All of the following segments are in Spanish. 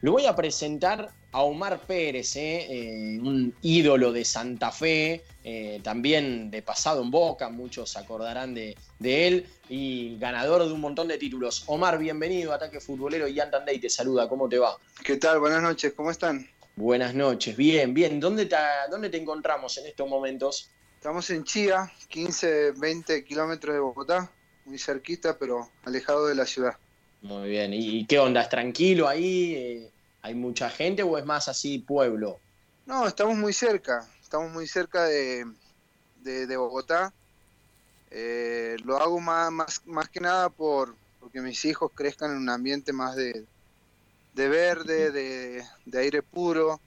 Lo voy a presentar a Omar Pérez, eh, eh, un ídolo de Santa Fe, eh, también de pasado en Boca, muchos se acordarán de, él, y ganador de un montón de títulos. Omar, bienvenido Ataque Futbolero y Antandey te saluda, ¿cómo te va? ¿Qué tal? Buenas noches, ¿cómo están? Buenas noches, bien, bien. ¿Dónde te, dónde te encontramos en estos momentos? Estamos en Chía, 15, 20 kilómetros de Bogotá, muy cerquita, pero alejado de la ciudad. Muy bien, ¿y qué onda? ¿Es tranquilo ahí? ¿Hay mucha gente o es más así pueblo? No, estamos muy cerca, estamos muy cerca de, Bogotá. Eh, lo hago más, más, que nada por porque mis hijos crezcan en un ambiente más de, verde, de, aire puro.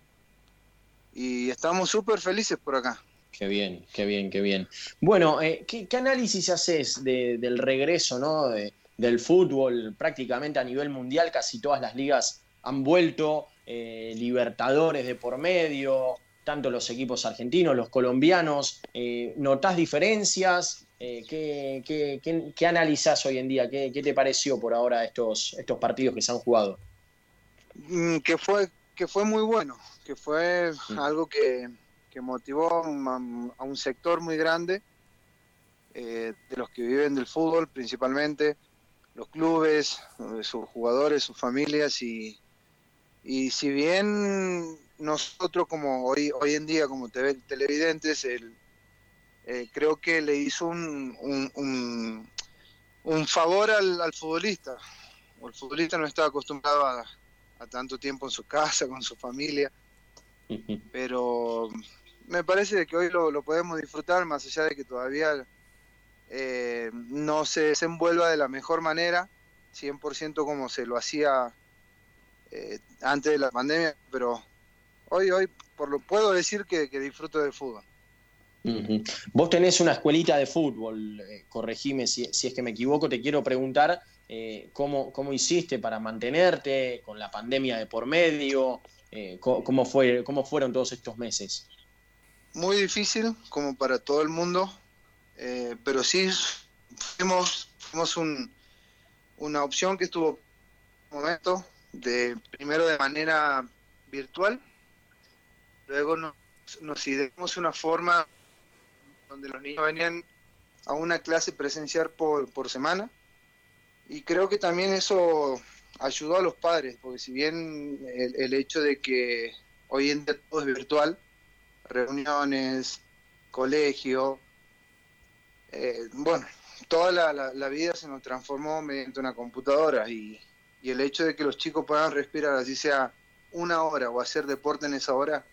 Y estamos súper felices por acá. Qué bien, qué bien, qué bien. Bueno, eh, ¿qué, análisis haces del regreso ¿no? Del fútbol prácticamente a nivel mundial? Casi todas las ligas han vuelto eh, Libertadores de por medio, tanto los equipos argentinos, los colombianos. Eh, ¿Notás diferencias? Eh, ¿qué, qué, analizás hoy en día? ¿Qué, te pareció por ahora estos, estos partidos que se han jugado? Mm, que fue, que fue muy bueno, que fue mm. algo que, motivó a un, sector muy grande de los que viven del fútbol principalmente, los clubes, sus jugadores, sus familias y, y si bien nosotros como hoy, hoy en día como televidentes, el, eh, creo que le hizo un, un, favor al, futbolista. el futbolista no estaba acostumbrado a, tanto tiempo en su casa, con su familia. Pero me parece que hoy lo, podemos disfrutar, más allá de que todavía eh, no se desenvuelva de la mejor manera, 100% como se lo hacía eh, antes de la pandemia, pero hoy, hoy por lo, puedo decir que, disfruto del fútbol. Vos tenés una escuelita de fútbol, eh, corregime si, es que me equivoco, te quiero preguntar eh, cómo, cómo hiciste para mantenerte con la pandemia de por medio, cómo, fue, cómo fueron todos estos meses. Muy difícil, como para todo el mundo, pero sí fuimos, fuimos un, una opción que estuvo momento de primero de manera virtual, luego nos, nos ideamos una forma donde los niños venían a una clase presencial por, por semana. Y creo que también eso ayudó a los padres, porque si bien el, hecho de que hoy en día todo es virtual, reuniones, colegio, eh, bueno, toda la, la, vida se nos transformó mediante una computadora y, y el hecho de que los chicos puedan respirar así sea una hora o hacer deporte en esa hora,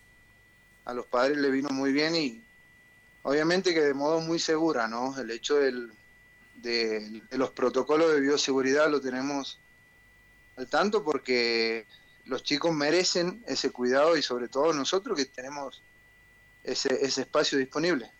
a los padres le vino muy bien y obviamente que de modo muy segura, ¿no? El hecho del, de, los protocolos de bioseguridad lo tenemos al tanto porque los chicos merecen ese cuidado y sobre todo nosotros que tenemos ese, ese espacio disponible.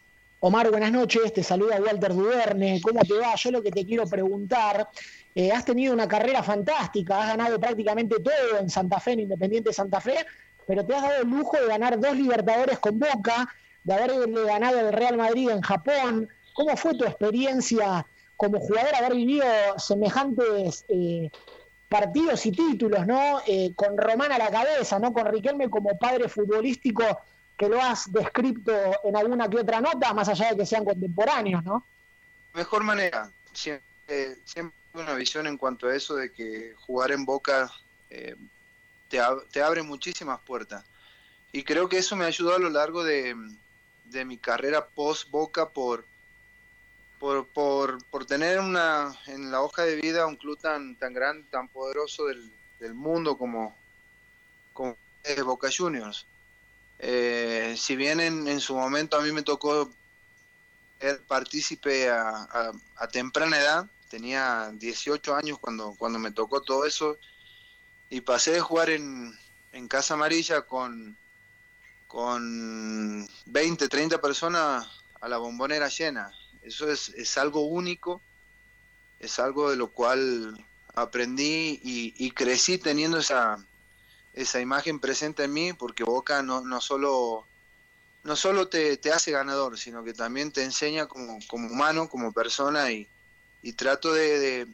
Omar, buenas noches, te saluda Walter Duverne, ¿cómo te va? Yo lo que te quiero preguntar eh, has tenido una carrera fantástica, has ganado prácticamente todo en Santa Fe, en Independiente Santa Fe, pero te has dado el lujo de ganar dos Libertadores con Boca, de haberle ganado el Real Madrid en Japón. ¿Cómo fue tu experiencia como jugador haber vivido semejantes eh, partidos y títulos, ¿no? Eh, con Román a la cabeza, ¿no? Con Riquelme como padre futbolístico que lo has descrito en alguna que otra nota, más allá de que sean contemporáneos, ¿no? Mejor manera, siempre, siempre una visión en cuanto a eso de que jugar en Boca eh, te, abre muchísimas puertas. Y creo que eso me ayudó a lo largo de, mi carrera post Boca por, por, por, tener una, en la hoja de vida un club tan, tan grande, tan poderoso del, mundo como, como Boca Juniors. Eh, si bien en, su momento a mí me tocó ser partícipe a temprana edad, tenía 18 años cuando, cuando me tocó todo eso y pasé de jugar en, Casa Amarilla con, con 20, 30 personas a la bombonera llena. Eso es, algo único, es algo de lo cual aprendí y, crecí teniendo esa, esa imagen presente en mí, porque Boca no, no solo, no solo te, te hace ganador, sino que también te enseña como, como humano, como persona y, y trato de,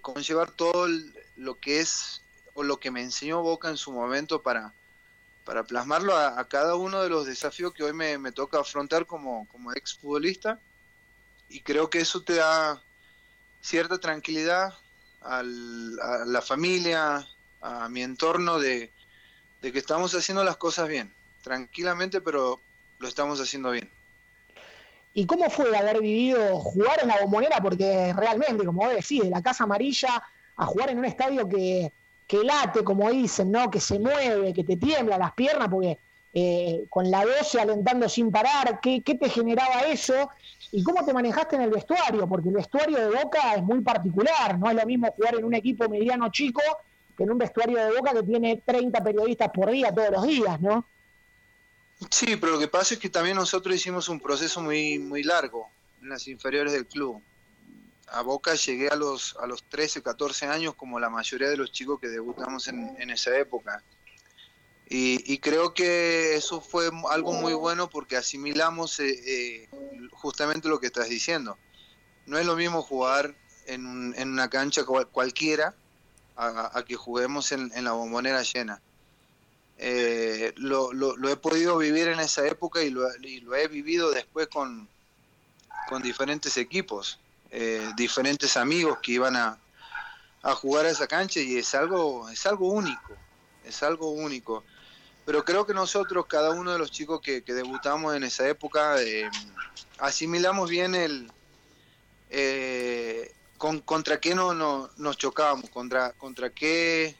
conllevar todo lo que es o lo que me enseñó Boca en su momento para, para plasmarlo a, cada uno de los desafíos que hoy me, me toca afrontar como, como ex futbolista. Y creo que eso te da cierta tranquilidad a la familia, a mi entorno de, de que estamos haciendo las cosas bien, tranquilamente, pero lo estamos haciendo bien. ¿Y cómo fue haber vivido jugar en la bombonera? Porque realmente, como vos decís, de la Casa Amarilla a jugar en un estadio que, que late, como dicen, ¿no? Que se mueve, que te tiembla las piernas, porque eh, con la 12 alentando sin parar, ¿qué, ¿qué, te generaba eso? ¿Y cómo te manejaste en el vestuario? Porque el vestuario de Boca es muy particular, no es lo mismo jugar en un equipo mediano chico en un vestuario de Boca que tiene 30 periodistas por día todos los días, ¿no? Sí, pero lo que pasa es que también nosotros hicimos un proceso muy, muy largo en las inferiores del club. A Boca llegué a los, a los 13, 14 años como la mayoría de los chicos que debutamos en, en esa época. Y, creo que eso fue algo muy bueno porque asimilamos eh, eh, justamente lo que estás diciendo. No es lo mismo jugar en, en una cancha cualquiera a, que juguemos en, la bombonera llena. Eh, lo, he podido vivir en esa época y lo, lo he vivido después con, con diferentes equipos, eh, diferentes amigos que iban a, a, jugar a esa cancha y es algo, es algo único, es algo único. Pero creo que nosotros, cada uno de los chicos que, debutamos en esa época, eh, asimilamos bien el con, contra qué no, no, nos chocábamos, contra, contra qué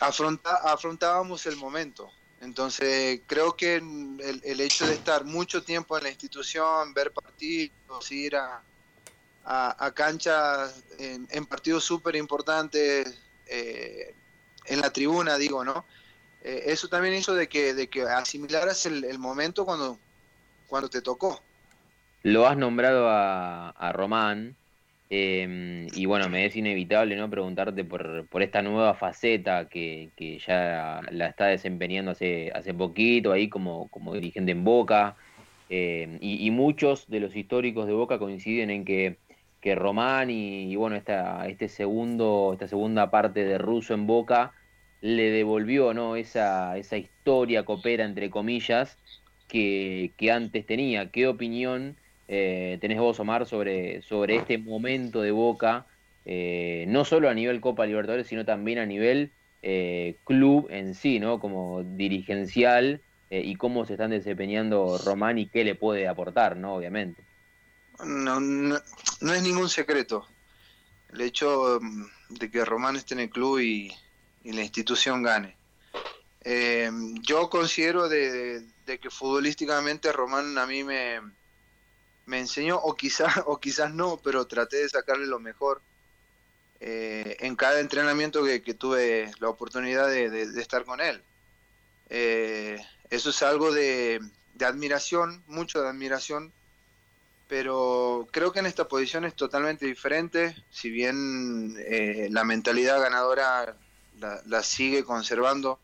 afronta, afrontábamos el momento. Entonces, creo que el, el, hecho de estar mucho tiempo en la institución, ver partidos, ir a, a, canchas en, partidos súper importantes, eh, en la tribuna, digo, ¿no? Eh, eso también hizo de que, de que asimilaras el, el, momento cuando, cuando te tocó. Lo has nombrado a, a Román, Em, y bueno, me es inevitable no preguntarte por, por esta nueva faceta que, que, ya la está desempeñando hace, hace poquito ahí como, como dirigente en Boca. Em, y, muchos de los históricos de Boca coinciden en que, que Román y, bueno, esta, este segundo, esta segunda parte de Russo en Boca le devolvió ¿no? esa, esa historia copera, entre comillas, que, que antes tenía. ¿Qué opinión? Eh, tenés vos, Omar, sobre, sobre este momento de Boca, eh, no solo a nivel Copa Libertadores, sino también a nivel eh, club en sí, ¿no? Como dirigencial eh, y cómo se están desempeñando Román y qué le puede aportar, ¿no? Obviamente. No, no, es ningún secreto el hecho mm, de que Román esté en el club y, la institución gane. yo considero de, de, que futbolísticamente Román a mí me, me enseñó, o quizás, o quizás no, pero traté de sacarle lo mejor. Eh, en cada entrenamiento que, tuve la oportunidad de, estar con él. Eh, eso es algo de, admiración, mucho de admiración, pero creo que en esta posición es totalmente diferente, si bien eh, la mentalidad ganadora la, sigue conservando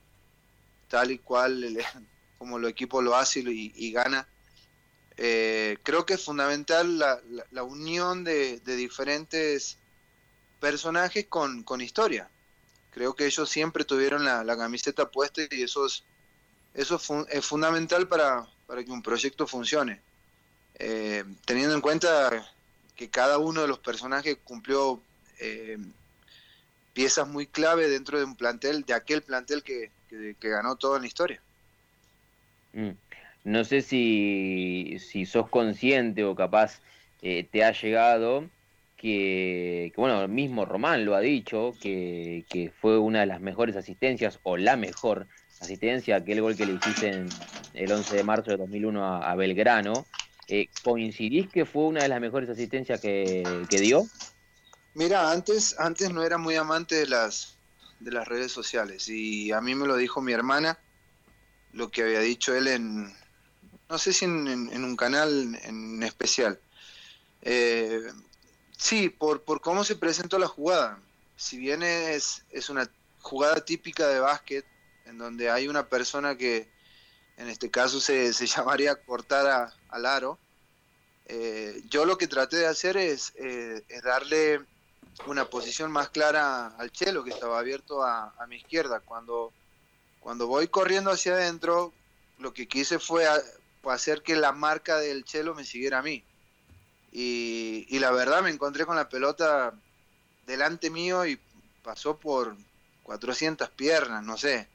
tal y cual como el equipo lo hace y gana, eh, creo que es fundamental la, unión de, diferentes personajes con, historia. Creo que ellos siempre tuvieron la, camiseta puesta y eso es, eso es, fundamental para, que un proyecto funcione. Eh, teniendo en cuenta que cada uno de los personajes cumplió eh, piezas muy clave dentro de un plantel, de aquel plantel que, ganó todo en la historia. Mm. No sé si, si sos consciente o capaz eh, te ha llegado que, bueno, el mismo Román lo ha dicho, que, que, fue una de las mejores asistencias o la mejor asistencia, aquel gol que le hiciste en el 11 de marzo de 2001 a, Belgrano. Eh, ¿Coincidís que fue una de las mejores asistencias que, que dio? Mira, antes, antes no era muy amante de las, de las redes sociales y a mí me lo dijo mi hermana, lo que había dicho él en, no sé si en, un canal en especial. Eh, sí, por, por cómo se presentó la jugada. Si bien es, es una jugada típica de básquet, en donde hay una persona que en este caso se, se llamaría cortar al aro, eh, yo lo que traté de hacer es, eh, es darle una posición más clara al Chelo, que estaba abierto a, mi izquierda. Cuando, cuando voy corriendo hacia adentro, lo que quise fue hacer que la marca del Chelo me siguiera a mí. Y, y, la verdad me encontré con la pelota delante mío y pasó por 400 piernas, no sé.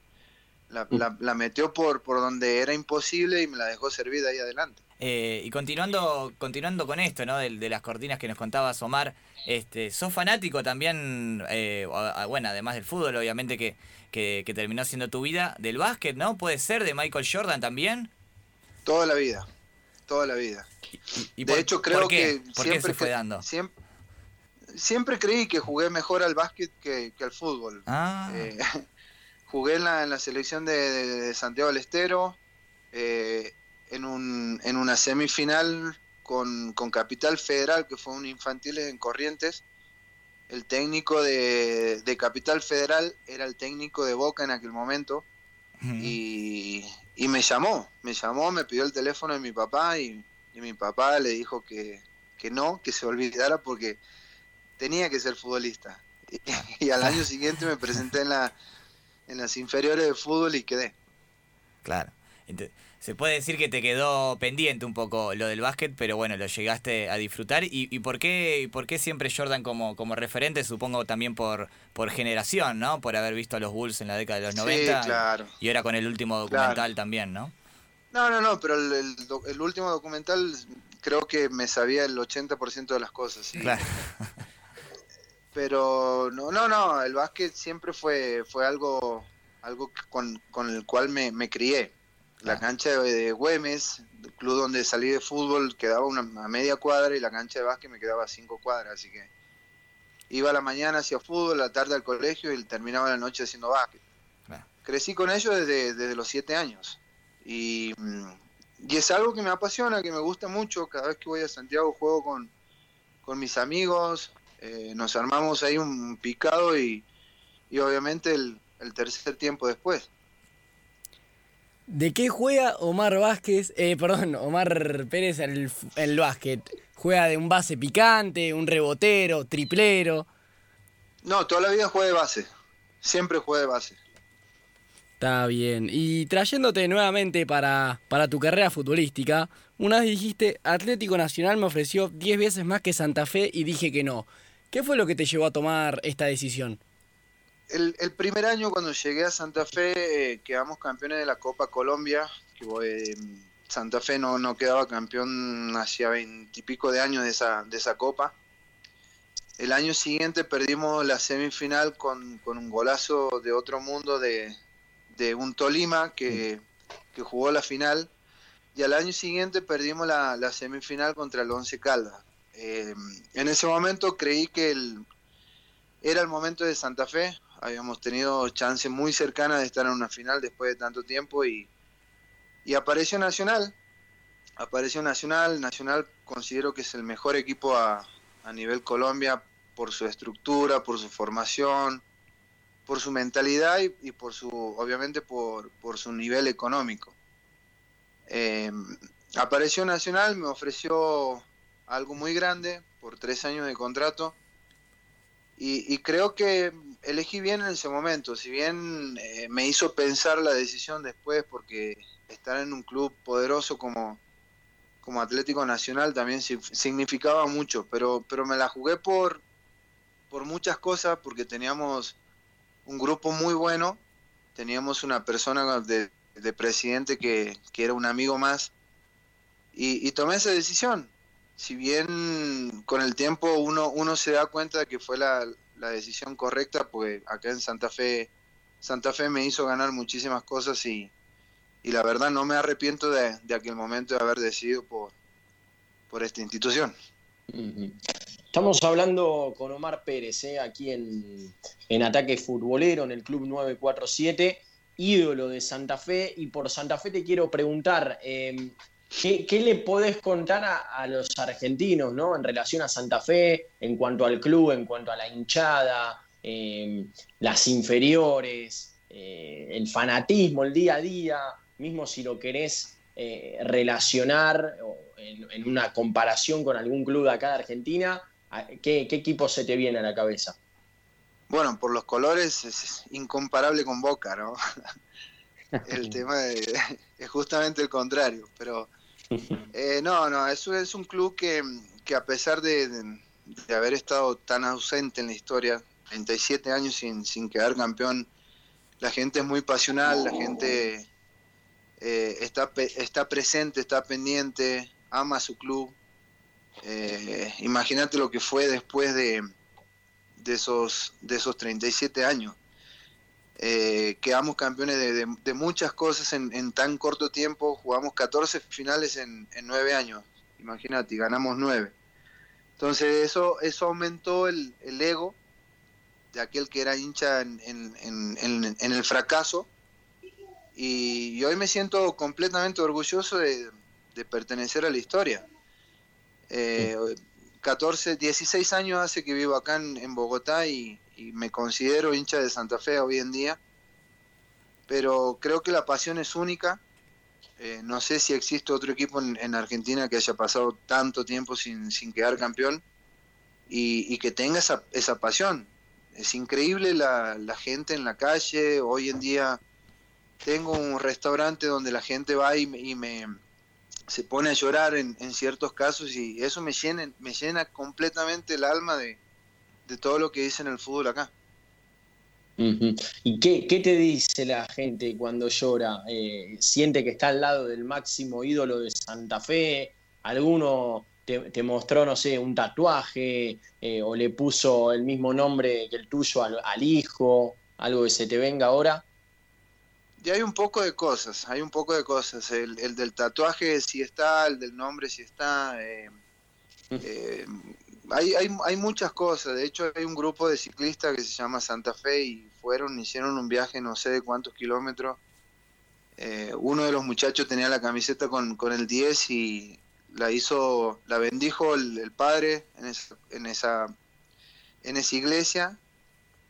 La, la, metió por, por donde era imposible y me la dejó servida ahí adelante. Eh, y continuando, continuando con esto, ¿no? De, de, las cortinas que nos contabas, Omar, este, sos fanático también, eh, bueno, además del fútbol, obviamente que, que, terminó siendo tu vida, del básquet, ¿no? ¿Puede ser de Michael Jordan también? Toda la vida, toda la vida. Y, de hecho, creo que siempre fue dando? Siempre, siempre creí que jugué mejor al básquet que, al fútbol. Ah. Eh, jugué en la, en la selección de, Santiago del Estero, eh, en, un, en una semifinal con, Capital Federal, que fue un infantil en Corrientes. El técnico de, Capital Federal era el técnico de Boca en aquel momento. y, me llamó, me llamó, me pidió el teléfono de mi papá y, mi papá le dijo que, que no, que se olvidara porque tenía que ser futbolista. Y, al año siguiente me presenté en, la, en las inferiores de fútbol y quedé. Claro. Se puede decir que te quedó pendiente un poco lo del básquet, pero bueno, lo llegaste a disfrutar. ¿Y, y por, qué, por qué siempre Jordan como, como referente? Supongo también por, por generación, ¿no? Por haber visto a los Bulls en la década de los 90. claro. Y ahora con el último documental también, ¿no? No, no, no, pero el, el, último documental creo que me sabía el 80% de las cosas. Claro. pero no, no, no, el básquet siempre fue, fue algo, algo con, el cual me, me crié. La cancha de, Güemes, el club donde salí de fútbol, quedaba una, a media cuadra y la cancha de básquet me quedaba a cinco cuadras, así que iba a la mañana hacia fútbol, a la tarde al colegio y terminaba la noche haciendo básquet. Crecí con ellos desde, desde los siete años y, y, es algo que me apasiona, que me gusta mucho. Cada vez que voy a Santiago juego con, con mis amigos, eh, nos armamos ahí un picado y, obviamente el, tercer tiempo después. ¿De qué juega Omar Vázquez, eh, perdón, Omar Pérez en el, el básquet? ¿Juega de un base picante, un rebotero, triplero? No, toda la vida juega de base. Siempre juega de base. Está bien. Y trayéndote nuevamente para, para tu carrera futbolística, una vez dijiste, Atlético Nacional me ofreció 10 veces más que Santa Fe y dije que no. ¿Qué fue lo que te llevó a tomar esta decisión? El, primer año cuando llegué a Santa Fe eh, quedamos campeones de la Copa Colombia, eh, Santa Fe no, no quedaba campeón hacía veintipico de años de esa, de esa Copa. El año siguiente perdimos la semifinal con, un golazo de otro mundo de, un Tolima que, que, jugó la final. Y al año siguiente perdimos la, la semifinal contra el Once Caldas. Eh, en ese momento creí que el, era el momento de Santa Fe. Habíamos tenido chance muy cercana de estar en una final después de tanto tiempo y, apareció Nacional. Apareció Nacional. Nacional considero que es el mejor equipo a, a nivel Colombia por su estructura, por su formación, por su mentalidad y, por su, obviamente por, por su nivel económico. Eh, apareció Nacional, me ofreció algo muy grande por tres años de contrato. Y, creo que elegí bien en ese momento, si bien eh, me hizo pensar la decisión después, porque estar en un club poderoso como, como Atlético Nacional también significaba mucho, pero, pero me la jugué por, por muchas cosas, porque teníamos un grupo muy bueno, teníamos una persona de, presidente que, era un amigo más, y tomé esa decisión. Si bien con el tiempo uno, uno se da cuenta de que fue la, decisión correcta, pues acá en Santa Fe, Santa Fe me hizo ganar muchísimas cosas y, la verdad no me arrepiento de, aquel momento de haber decidido por, por esta institución. Estamos hablando con Omar Pérez, ¿eh? aquí en, en Ataque Futbolero, en el Club 947, ídolo de Santa Fe. Y por Santa Fe te quiero preguntar, eh, ¿Qué, le podés contar a, los argentinos ¿no? en relación a Santa Fe, en cuanto al club, en cuanto a la hinchada, em, las inferiores, eh, el fanatismo, el día a día, mismo si lo querés eh, relacionar en, una comparación con algún club de acá de Argentina? ¿qué, equipo se te viene a la cabeza? Bueno, por los colores es incomparable con Boca, ¿no? el tema es justamente el contrario, pero eh, no, no, eso es un club que, a pesar de, haber estado tan ausente en la historia, 37 años sin, sin quedar campeón, la gente es muy pasional, la gente eh, está, está presente, está pendiente, ama su club. Eh, imagínate lo que fue después de, de, esos, de esos 37 años. Eh, quedamos campeones de, muchas cosas en, tan corto tiempo, jugamos 14 finales en, en 9 años, imagínate, ganamos 9. Entonces eso, eso aumentó el, el ego de aquel que era hincha en, en, en el fracaso y, hoy me siento completamente orgulloso de, pertenecer a la historia. 14, eh, 16 años hace que vivo acá en, Bogotá y, me considero hincha de Santa Fe hoy en día, pero creo que la pasión es única. Eh, no sé si existe otro equipo en, Argentina que haya pasado tanto tiempo sin, quedar campeón y, que tenga esa, esa pasión. Es increíble la gente en la calle, hoy en día tengo un restaurante donde la gente va y, me se pone a llorar en, ciertos casos y eso me llena, me llena completamente el alma de, todo lo que dice en el fútbol acá. ¿Y qué, te dice la gente cuando llora? Eh, ¿Siente que está al lado del máximo ídolo de Santa Fe? ¿Alguno te, mostró, no sé, un tatuaje eh, o le puso el mismo nombre que el tuyo al, al hijo? ¿Algo que se te venga ahora? Y hay un poco de cosas, hay un poco de cosas. El, del tatuaje si está, el del nombre si está. Eh, eh, hay, hay, hay, muchas cosas. De hecho, hay un grupo de ciclistas que se llama Santa Fe y fueron, hicieron un viaje no sé de cuántos kilómetros. Eh, uno de los muchachos tenía la camiseta con, con el 10 y la hizo, la bendijo el, el padre en esa, en esa, en esa iglesia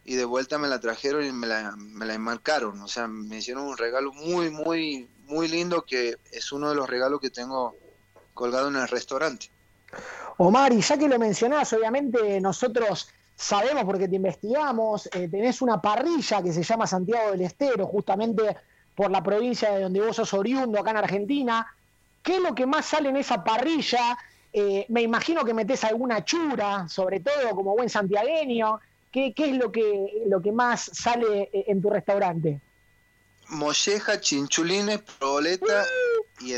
y de vuelta me la trajeron y me la, me la enmarcaron. O sea, me hicieron un regalo muy, muy, muy lindo que es uno de los regalos que tengo colgado en el restaurante. Omar, y ya que lo mencionás, obviamente nosotros sabemos porque te investigamos, eh, tenés una parrilla que se llama Santiago del Estero, justamente por la provincia de donde vos sos oriundo, acá en Argentina. ¿Qué es lo que más sale en esa parrilla? Eh, me imagino que metés alguna chura, sobre todo como buen santiagueño. ¿Qué, es lo que, lo que más sale eh, en tu restaurante? Molleja, chinchulines, proboleta y,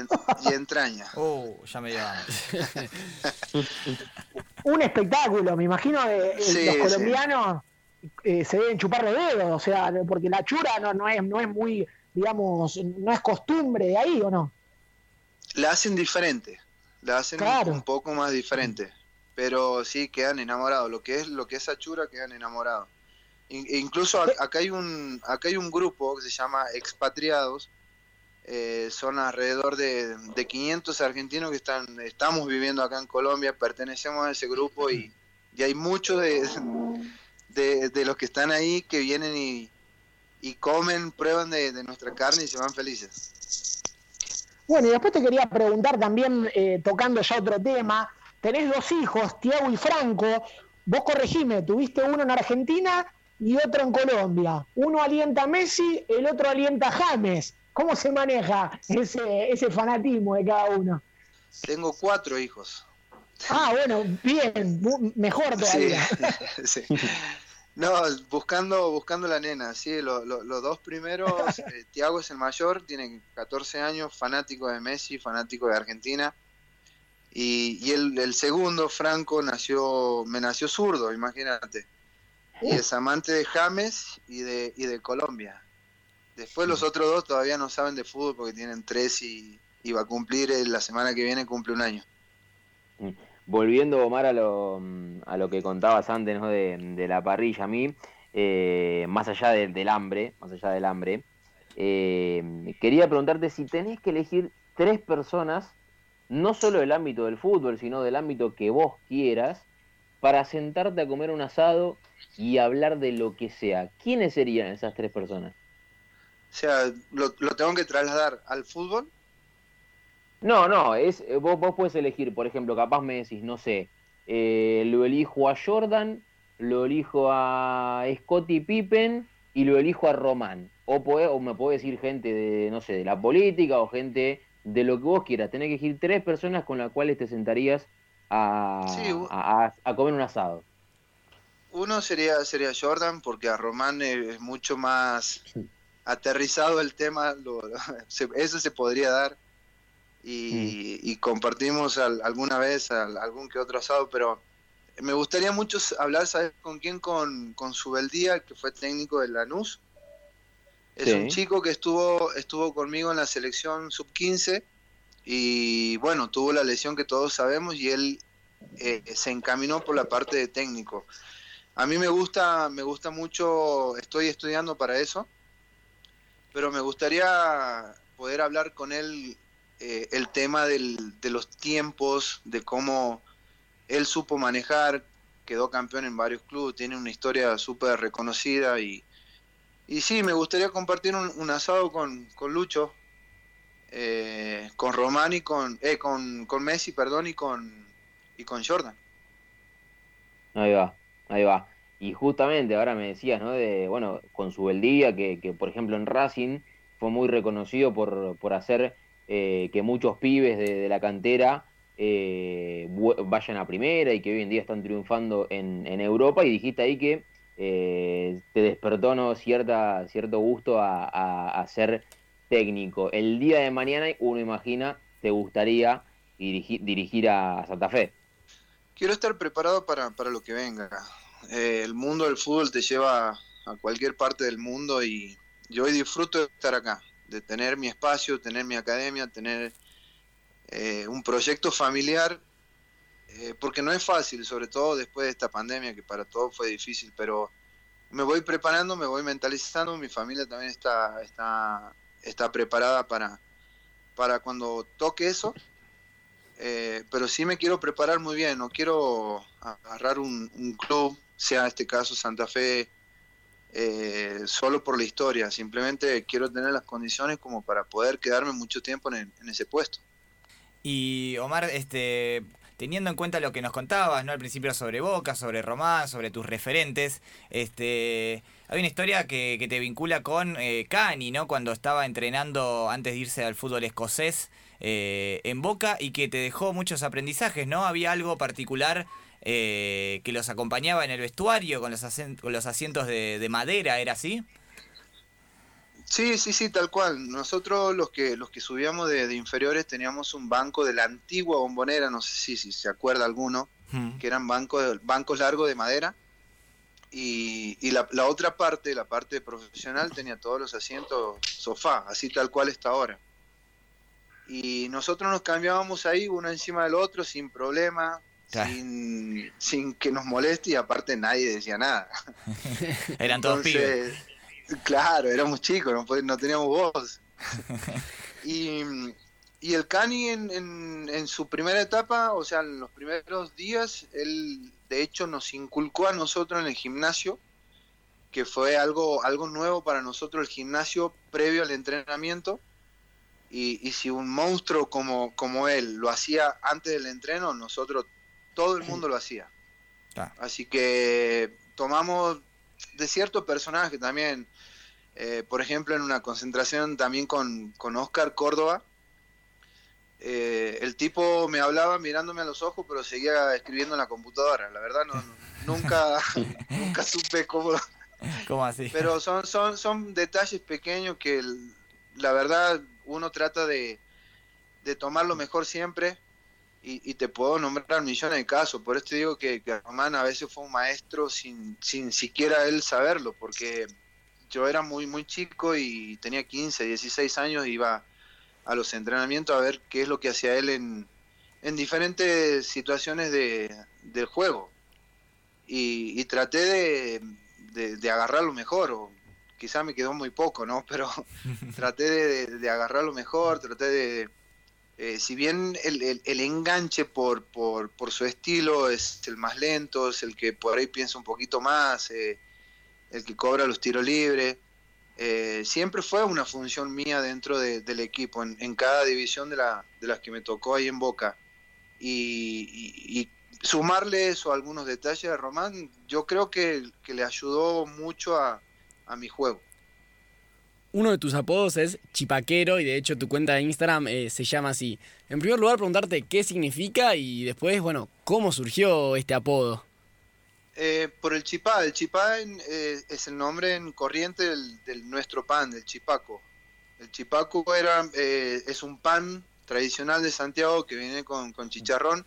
entraña. Oh, ya me llevan. Un espectáculo, me imagino. Eh, eh, los colombianos se deben chupar los dedos, o sea, porque la chura no, no, es, no es muy, digamos, no es costumbre de ahí, ¿o no? La hacen diferente, la hacen un poco más diferente pero sí quedan enamorados. Lo que es lo que es Achura quedan enamorados. E incluso acá hay un acá hay un grupo que se llama Expatriados. Eh, son alrededor de, de, 500 argentinos que están estamos viviendo acá en Colombia, pertenecemos a ese grupo y, hay muchos de, de, los que están ahí que vienen y, y comen, prueban de, nuestra carne y se van felices. Bueno, y después te quería preguntar también, eh, tocando ya otro tema, tenés dos hijos, Tiago y Franco, vos corregime, tuviste uno en Argentina y otro en Colombia. Uno alienta a Messi, el otro alienta a James. ¿Cómo se maneja ese, ese fanatismo de cada uno? Tengo cuatro hijos. Ah, bueno, bien, mejor todavía. Sí, No, buscando, buscando la nena, sí, los dos primeros, eh, Tiago es el mayor, tiene 14 años, fanático de Messi, fanático de Argentina. Y, el, segundo, Franco, nació, me nació zurdo, imagínate. Y es amante de James y de, y de Colombia. Después los otros dos todavía no saben de fútbol porque tienen tres y, va a cumplir eh, la semana que viene, cumple un año. Mm. Volviendo, Omar, a lo, a lo que contabas antes ¿no? de, la parrilla, a mí, eh, más allá del hambre, más allá del hambre, eh, quería preguntarte si tenés que elegir tres personas no solo del ámbito del fútbol, sino del ámbito que vos quieras, para sentarte a comer un asado y hablar de lo que sea. ¿Quiénes serían esas tres personas? O sea, ¿lo, tengo que trasladar al fútbol? No, no, es, eh, vos, vos puedes elegir, por ejemplo, capaz me decís, no sé, eh, lo elijo a Jordan, lo elijo a Scottie Pippen y lo elijo a Román. O, o me puede decir gente de, no sé, de la política o gente de lo que vos quieras. Tenés que elegir tres personas con las cuales te sentarías a, a, comer un asado. Uno sería, sería Jordan, porque a Román es mucho más aterrizado el tema, eso se podría dar. Y, mm. compartimos alguna vez algún que otro asado, pero me gustaría mucho hablar, ¿sabes con quién? Con, con Subeldía, que fue técnico de Lanús. Es un chico que estuvo, estuvo conmigo en la selección sub-15 y bueno, tuvo la lesión que todos sabemos y él eh, se encaminó por la parte de técnico. A mí me gusta, me gusta mucho, estoy estudiando para eso, pero me gustaría poder hablar con él eh, el tema del, de los tiempos, de cómo él supo manejar, quedó campeón en varios clubes, tiene una historia súper reconocida y, y sí, me gustaría compartir un, asado con, con Lucho, eh, con Román y con, eh, con, Messi, perdón, y con, y con Jordan. Ahí va, ahí va. Y justamente ahora me decías, ¿no? De, bueno, con su beldía, que, que por ejemplo en Racing fue muy reconocido por, por hacer eh, que muchos pibes de, la cantera eh, vayan a primera y que hoy en día están triunfando en, en Europa. Y dijiste ahí que eh, te despertó ¿no? Cierta, cierto gusto a, ser técnico. El día de mañana, uno imagina, te gustaría dirigir, dirigir a Santa Fe. Quiero estar preparado para, para lo que venga. Eh, el mundo del fútbol te lleva a cualquier parte del mundo y yo hoy disfruto de estar acá, de tener mi espacio, tener mi academia, tener eh, un proyecto familiar, eh, porque no es fácil, sobre todo después de esta pandemia que para todos fue difícil, pero me voy preparando, me voy mentalizando, mi familia también está, está, está preparada para, para cuando toque eso eh, pero sí me quiero preparar muy bien, no quiero agarrar un, club, sea este caso Santa Fe, eh, solo por la historia, simplemente quiero tener las condiciones como para poder quedarme mucho tiempo en, ese puesto. Y Omar, este, teniendo en cuenta lo que nos contabas, ¿no? Al principio sobre Boca, sobre Román, sobre tus referentes, este, hay una historia que, te vincula con eh, Cani, ¿no? Cuando estaba entrenando antes de irse al fútbol escocés, eh, en Boca y que te dejó muchos aprendizajes, ¿no? Había algo particular eh, que los acompañaba en el vestuario con los, con los asientos de, madera, ¿era así? Sí, sí, sí, tal cual. Nosotros los que los que subíamos de, inferiores teníamos un banco de la antigua bombonera, no sé si, si se acuerda alguno, que eran bancos, bancos largos de madera. Y, y la, la, otra parte, la parte profesional, tenía todos los asientos sofá, así tal cual está ahora y nosotros nos cambiábamos ahí uno encima del otro sin problema, sin, sin, que nos moleste y aparte nadie decía nada. Eran todos pibes. Claro, éramos chicos, no, no teníamos voz. y, y, el Cani en, en, en, su primera etapa, o sea, en los primeros días, él de hecho nos inculcó a nosotros en el gimnasio, que fue algo, algo nuevo para nosotros el gimnasio previo al entrenamiento y, si un monstruo como, como él lo hacía antes del entreno, nosotros, todo el mundo lo hacía. Así que tomamos de cierto personaje también, eh, por ejemplo, en una concentración también con, con Oscar Córdoba, eh, el tipo me hablaba mirándome a los ojos, pero seguía escribiendo en la computadora. La verdad, no, nunca, nunca supe cómo. ¿Cómo así? Pero son, son, son detalles pequeños que la verdad uno trata de, tomar lo mejor siempre y, te puedo nombrar millones de casos. Por esto digo que, que Román a veces fue un maestro sin, sin siquiera él saberlo, porque yo era muy, muy chico y tenía 15, 16 años, iba a los entrenamientos a ver qué es lo que hacía él en, en diferentes situaciones de, del juego. Y, traté de, de, de agarrar lo mejor, o quizá me quedó muy poco, ¿no? Pero traté de, de, agarrarlo mejor, traté de... Eh, si bien el, el, enganche por, por, por, su estilo es el más lento, es el que por ahí piensa un poquito más, eh, el que cobra los tiros libres, eh, siempre fue una función mía dentro del equipo, en, cada división de, la, de las que me tocó ahí en Boca. Y, y, sumarle eso a algunos detalles de Román, yo creo que, le ayudó mucho a, mi juego. Uno de tus apodos es Chipaquero y de hecho tu cuenta de Instagram eh, se llama así. En primer lugar, preguntarte qué significa y después, bueno, cómo surgió este apodo. Eh, por el chipá. El chipá eh, es el nombre en corriente del, nuestro pan, del chipaco. El chipaco era, es un pan tradicional de Santiago que viene con, con chicharrón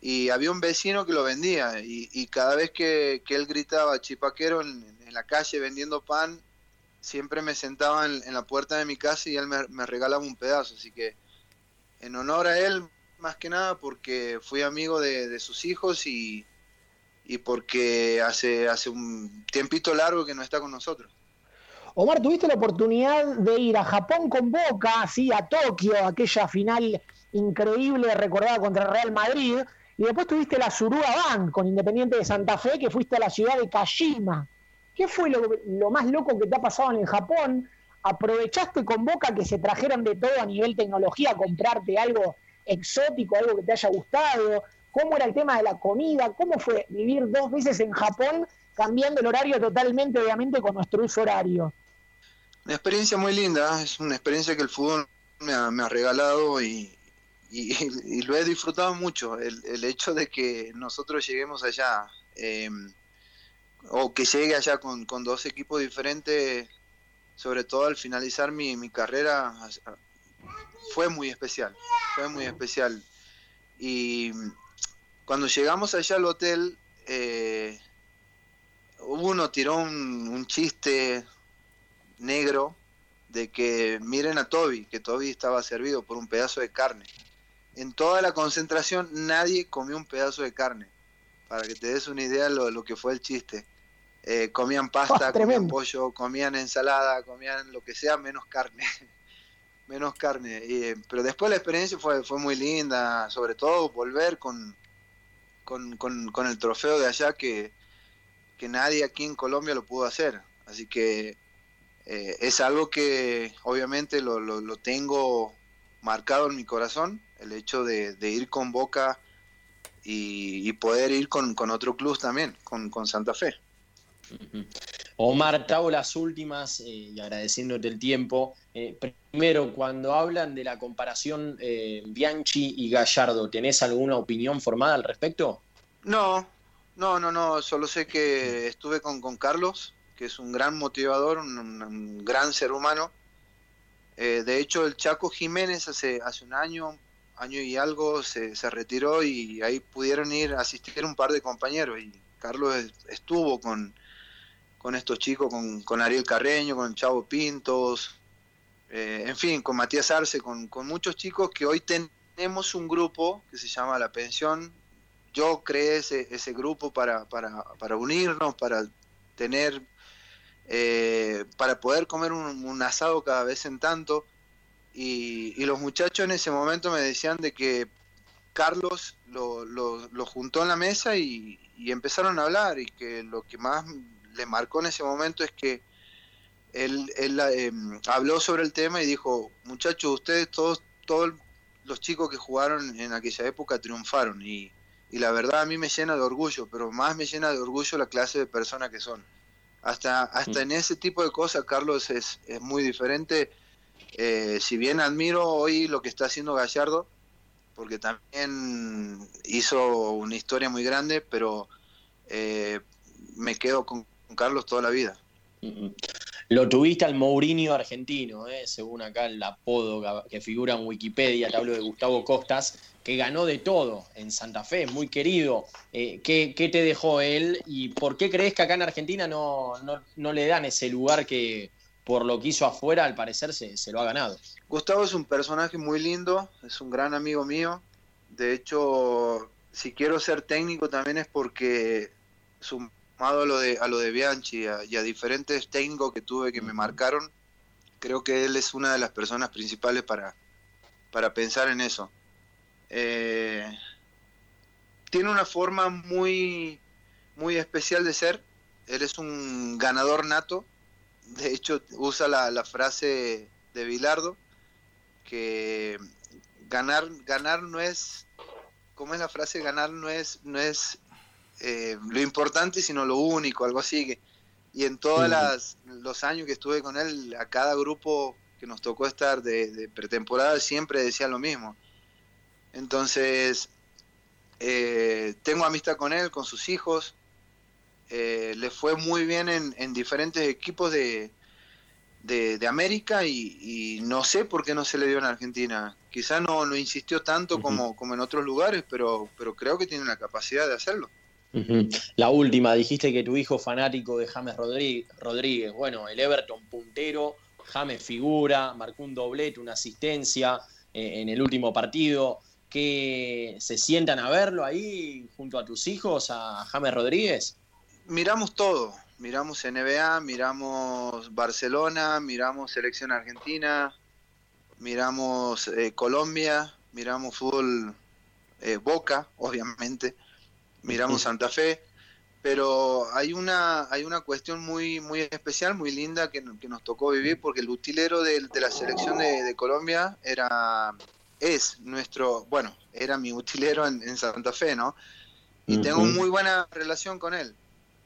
y había un vecino que lo vendía y, cada vez que, él gritaba chipaquero en, la calle vendiendo pan, siempre me sentaba en, la puerta de mi casa y él me, regalaba un pedazo, así que en honor a él, más que nada porque fui amigo de, sus hijos y, y porque hace, hace un tiempito largo que no está con nosotros. Omar, tuviste la oportunidad de ir a Japón con Boca, así a Tokio, aquella final increíble recordada contra Real Madrid, y después tuviste la Suruga Bank con Independiente de Santa Fe, que fuiste a la ciudad de Kashima. ¿Qué fue lo, más loco que te ha pasado en el Japón? ¿Aprovechaste con Boca que se trajeron de todo a nivel tecnología comprarte algo exótico, algo que te haya gustado? ¿Cómo era el tema de la comida? ¿Cómo fue vivir dos veces en Japón cambiando el horario totalmente, obviamente, con nuestro uso horario? Una experiencia muy linda, es una experiencia que el fútbol me ha regalado y, lo he disfrutado mucho, el, hecho de que nosotros lleguemos allá, em, o que llegue allá con, dos equipos diferentes, sobre todo al finalizar mi, carrera, fue muy especial, fue muy especial. Y cuando llegamos allá al hotel, eh, uno tiró un, un chiste negro de que miren a Toby, que Toby estaba servido por un pedazo de carne en toda la concentración nadie comió un pedazo de carne. Para que te des una idea de lo, que fue el chiste. Eh, comían pasta, comían pollo, comían ensalada, comían lo que sea, menos carne. menos carne. Eh, pero después la experiencia fue, fue muy linda, sobre todo volver con, con, el trofeo de allá que, nadie aquí en Colombia lo pudo hacer. Así que eh, es algo que obviamente lo, lo tengo marcado en mi corazón el hecho de, ir con Boca y, poder ir con, otro club también, con, Santa Fe. Omar, te las últimas eh, y agradeciéndote el tiempo. Eh, primero, cuando hablan de la comparación eh, Bianchi y Gallardo, ¿tenés alguna opinión formada al respecto? No, no, no, no. Solo sé que estuve con, Carlos, que es un gran motivador, un, gran ser humano. de hecho, el Chaco Jiménez hace, hace un año, año y algo se, retiró y ahí pudieron ir a asistir un par de compañeros y Carlos estuvo con, con estos chicos, con, Ariel Carreño, con Chavo Pintos, eh, en fin, con Matías Arce, con, muchos chicos que hoy tenemos un grupo que se llama La Pensión. Yo creé ese, ese grupo para, para, para unirnos, para tener, eh, para poder comer un, asado cada vez en tanto y, los muchachos en ese momento me decían de que Carlos lo, lo, juntó en la mesa y, empezaron a hablar y que lo que más le marcó en ese momento es que él, él em, habló sobre el tema y dijo, muchachos, ustedes todos, todos los chicos que jugaron en aquella época triunfaron y, y la verdad a mí me llena de orgullo, pero más me llena de orgullo la clase de persona que son. Hasta, hasta mm. en ese tipo de cosas Carlos es, es muy diferente eh, si bien admiro hoy lo que está haciendo Gallardo, porque también hizo una historia muy grande, pero eh, me quedo con, Carlos toda la vida. Lo tuviste al Mourinho argentino, eh, según acá el apodo que figura en Wikipedia, te hablo de Gustavo Costas, que ganó de todo en Santa Fe, muy querido. ¿qué, te dejó él y por qué crees que acá en Argentina no, no le dan ese lugar que, por lo que hizo afuera, al parecer se, se, lo ha ganado. Gustavo es un personaje muy lindo, es un gran amigo mío. De hecho, si quiero ser técnico también es porque sumado a lo de, a lo de Bianchi y a, diferentes técnicos que tuve que me marcaron, creo que él es una de las personas principales para, para pensar en eso. Eh, tiene una forma muy, muy especial de ser. Él es un ganador nato de hecho usa la, frase de Bilardo, que ganar, ganar no es como es la frase, ganar no es, no es eh, lo importante, sino lo único, algo así. y en todos los años que estuve con él, a cada grupo que nos tocó estar de, pretemporada, siempre decía lo mismo. Entonces, eh, tengo amistad con él, con sus hijos. Eh, le fue muy bien en, diferentes equipos de, de, América y, no sé por qué no se le dio en Argentina. Quizá no, no insistió tanto como, como en otros lugares, pero, pero creo que tiene la capacidad de hacerlo. La última, dijiste que tu hijo fanático de James Rodríguez, bueno, el Everton puntero, James figura, marcó un doblete, una asistencia eh, en el último partido. ¿Que se sientan a verlo ahí junto a tus hijos, a James Rodríguez? Miramos todo, miramos NBA, miramos Barcelona, miramos Selección Argentina, miramos eh, Colombia, miramos fútbol eh, Boca, obviamente miramos Santa Fe, pero hay una, hay una cuestión muy, muy especial, muy linda que, nos tocó vivir, porque el utilero de, la selección de, Colombia era, es nuestro, bueno, era mi utilero en, Santa Fe, ¿no? Y tengo muy buena relación con él.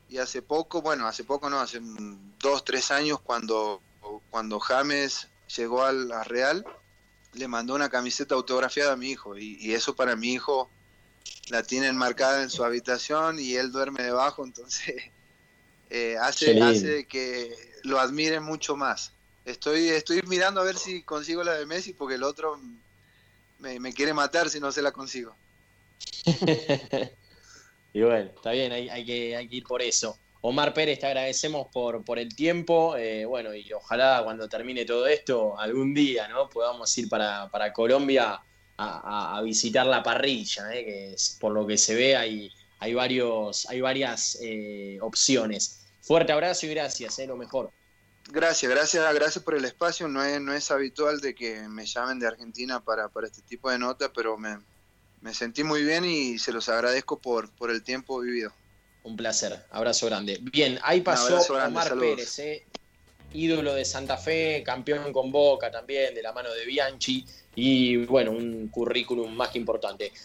Y hace poco, bueno, hace poco no, hace dos, tres años, cuando, cuando James llegó al Real, le mandó una camiseta autografiada a mi hijo. Y, y eso para mi hijo la tienen marcada en su habitación y él duerme debajo, entonces eh, hace, hace que lo admire mucho más. Estoy, estoy mirando a ver si consigo la de Messi porque el otro me, quiere matar si no se la consigo. y bueno, está bien, hay, hay, que, hay que ir por eso. Omar Pérez, te agradecemos por, por el tiempo. Eh, bueno, y ojalá cuando termine todo esto, algún día, ¿no? Podamos ir para, para Colombia a, visitar la parrilla, ¿eh? que por lo que se ve hay, hay, varios, hay varias eh, opciones. Fuerte abrazo y gracias, ¿eh? lo mejor. Gracias, gracias, gracias por el espacio. No es, no es habitual de que me llamen de Argentina para, para este tipo de notas, pero me, me, sentí muy bien y se los agradezco por, por el tiempo vivido. Un placer, abrazo grande. Bien, ahí pasó Omar Pérez, ¿eh? ídolo de Santa Fe, campeón con Boca también, de la mano de Bianchi y bueno, un currículum más que importante.